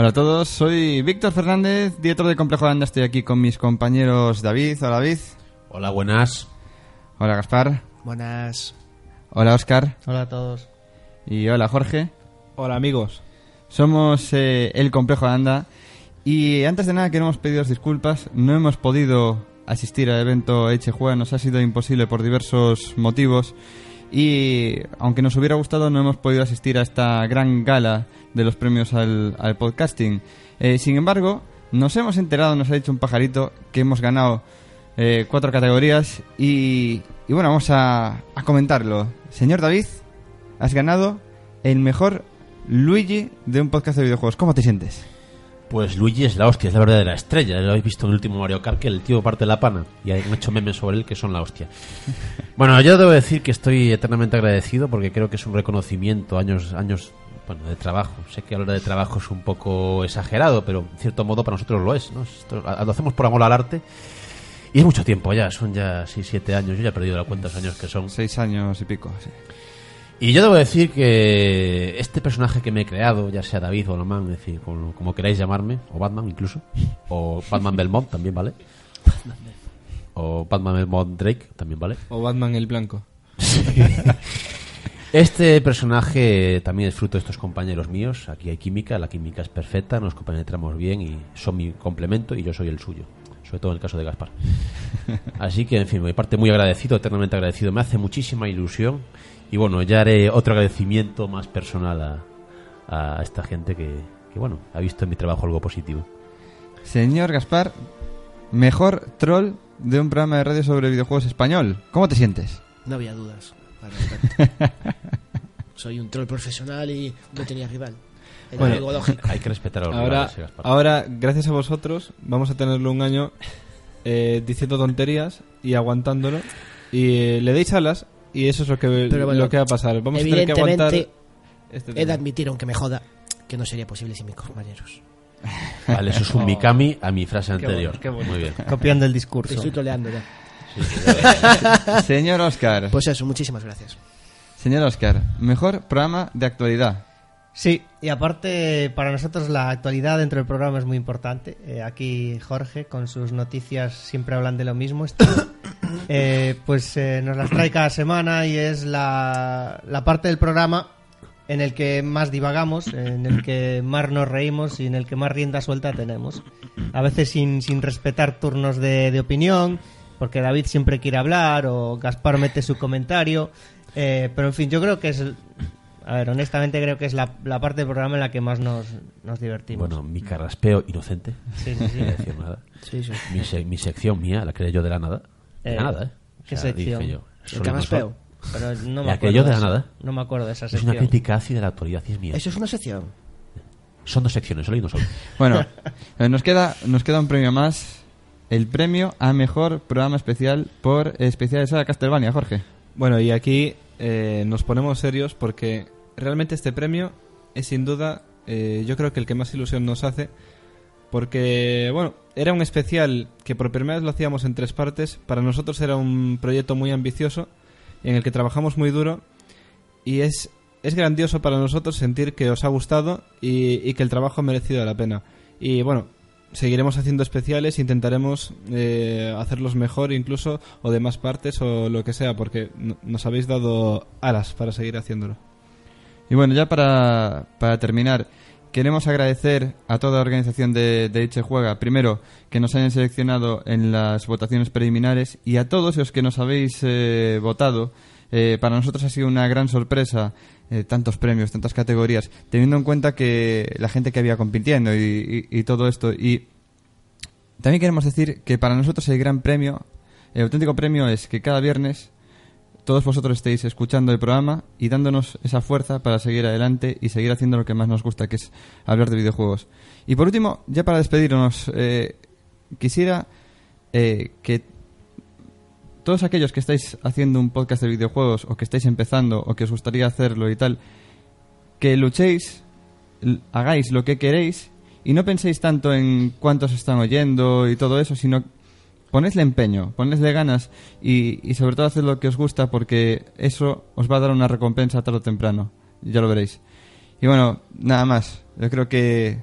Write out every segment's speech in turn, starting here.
Hola a todos, soy Víctor Fernández, director de Complejo de Anda. Estoy aquí con mis compañeros David. Hola David. Hola, buenas. Hola Gaspar. Buenas. Hola Oscar. Hola a todos. Y hola Jorge. Hola amigos. Somos eh, el Complejo de Anda. Y antes de nada queremos pediros disculpas. No hemos podido asistir al evento Eche Juega, nos ha sido imposible por diversos motivos. Y aunque nos hubiera gustado, no hemos podido asistir a esta gran gala de los premios al, podcasting. Eh, sin embargo, nos hemos enterado, nos ha dicho un pajarito, que hemos ganado eh, cuatro categorías. Y, y bueno, vamos a, a comentarlo. Señor David, has ganado el mejor Luigi de un podcast de videojuegos. ¿Cómo te sientes? Pues Luigi es la hostia, es la verdadera estrella. Lo habéis visto en el último Mario Kart, que el tío parte la pana. Y han hecho memes sobre él que son la hostia. Bueno, yo debo decir que estoy eternamente agradecido porque creo que es un reconocimiento, años, años bueno, de trabajo. Sé que hablar de trabajo es un poco exagerado, pero en cierto modo para nosotros lo es. ¿no? Esto- lo hacemos por amor al arte. Y es mucho tiempo ya, son ya 6, 7 años. Yo ya he perdido la cuenta los años que son. Seis años y pico, sí. Y yo debo decir que este personaje que me he creado, ya sea David o Loman, es decir, como, como queráis llamarme, o Batman incluso, o Batman Belmont también vale, o Batman Belmont Drake también vale. O Batman el Blanco. Este personaje también es fruto de estos compañeros míos. Aquí hay química, la química es perfecta, nos compenetramos bien y son mi complemento y yo soy el suyo. Sobre todo en el caso de Gaspar. Así que, en fin, me parte muy agradecido, eternamente agradecido. Me hace muchísima ilusión. Y bueno, ya haré otro agradecimiento más personal a, a esta gente que, que, bueno, ha visto en mi trabajo algo positivo. Señor Gaspar, mejor troll de un programa de radio sobre videojuegos español. ¿Cómo te sientes? No había dudas. al respecto. Soy un troll profesional y no tenía rival. Bueno. Hay que respetar a los Ahora, rivales, Gaspar. ahora, gracias a vosotros, vamos a tenerlo un año eh, diciendo tonterías y aguantándolo. Y eh, le deis alas y eso es lo que, bueno, lo que va a pasar. Vamos a tener que aguantar. Evidentemente, Este he de admitir, aunque me joda, que no sería posible sin mis compañeros. Vale, eso es un Mikami a mi frase anterior. bueno, qué bonito. Muy bien. Copiando el Te discurso. estoy troleando ya. Sí, sí, ya- Señor Oscar, Pues eso, muchísimas gracias. señor Oscar, mejor programa de actualidad. Sí, y aparte para nosotros la actualidad dentro del programa es muy importante. Eh, aquí Jorge con sus noticias siempre hablan de lo mismo. Eh, pues eh, nos las trae cada semana y es la, la parte del programa en el que más divagamos, en el que más nos reímos y en el que más rienda suelta tenemos. A veces sin, sin respetar turnos de, de opinión, porque David siempre quiere hablar o Gaspar mete su comentario. eh, pero en fin, yo creo que es... A ver, honestamente creo que es la, la parte del programa en la que más nos, nos divertimos. Bueno, mi carraspeo inocente. Sí, sí, sí. No decir nada. Sí, sí. Mi, se- mi sección mía, la creé yo de la nada. De la Eh, nada, ¿eh? ¿qué dije sección? yo, El solo canaspeo. Pero no me La que acuerdo yo de la esa- nada. No me acuerdo de esa Es una sección. crítica ácida de la actualidad y es mía. Eso es una sección. Son dos secciones, solo y no solo. Bueno, eh, nos queda, nos queda un premio más. El premio a mejor programa especial por especiales a Castlevania, Jorge. Bueno, y aquí eh, nos ponemos serios porque realmente este premio es sin duda, eh, yo creo que el que más ilusión nos hace. Porque, bueno, era un especial que por primera vez lo hacíamos en tres partes. Para nosotros era un proyecto muy ambicioso en el que trabajamos muy duro. Y es, es grandioso para nosotros sentir que os ha gustado y, y que el trabajo ha merecido la pena. Y bueno, seguiremos haciendo especiales, intentaremos eh, hacerlos mejor incluso, o de más partes, o lo que sea, porque no- nos habéis dado alas para seguir haciéndolo. Y bueno, ya para, para terminar, queremos agradecer a toda la organización de, de Juega, primero, que nos hayan seleccionado en las votaciones preliminares y a todos los que nos habéis eh, votado. Eh, para nosotros ha sido una gran sorpresa eh, tantos premios, tantas categorías, teniendo en cuenta que la gente que había compitiendo y- y todo esto. Y también queremos decir que para nosotros el gran premio, el auténtico premio es que cada viernes todos vosotros estéis escuchando el programa y dándonos esa fuerza para seguir adelante y seguir haciendo lo que más nos gusta, que es hablar de videojuegos. Y por último, ya para despedirnos, eh, quisiera eh, que todos aquellos que estáis haciendo un podcast de videojuegos o que estáis empezando o que os gustaría hacerlo y tal, que luchéis, hagáis lo que queréis y no penséis tanto en cuántos están oyendo y todo eso, sino ponesle empeño, ponesle ganas y, y sobre todo haced lo que os gusta porque eso os va a dar una recompensa tarde o temprano. Ya lo veréis. Y bueno, nada más. Yo creo que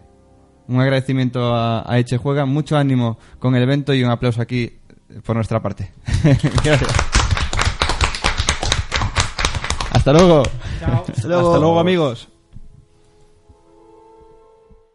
un agradecimiento a, a Eche Juega, mucho ánimo con el evento y un aplauso aquí por nuestra parte. Gracias. Hasta luego, Hasta luego amigos.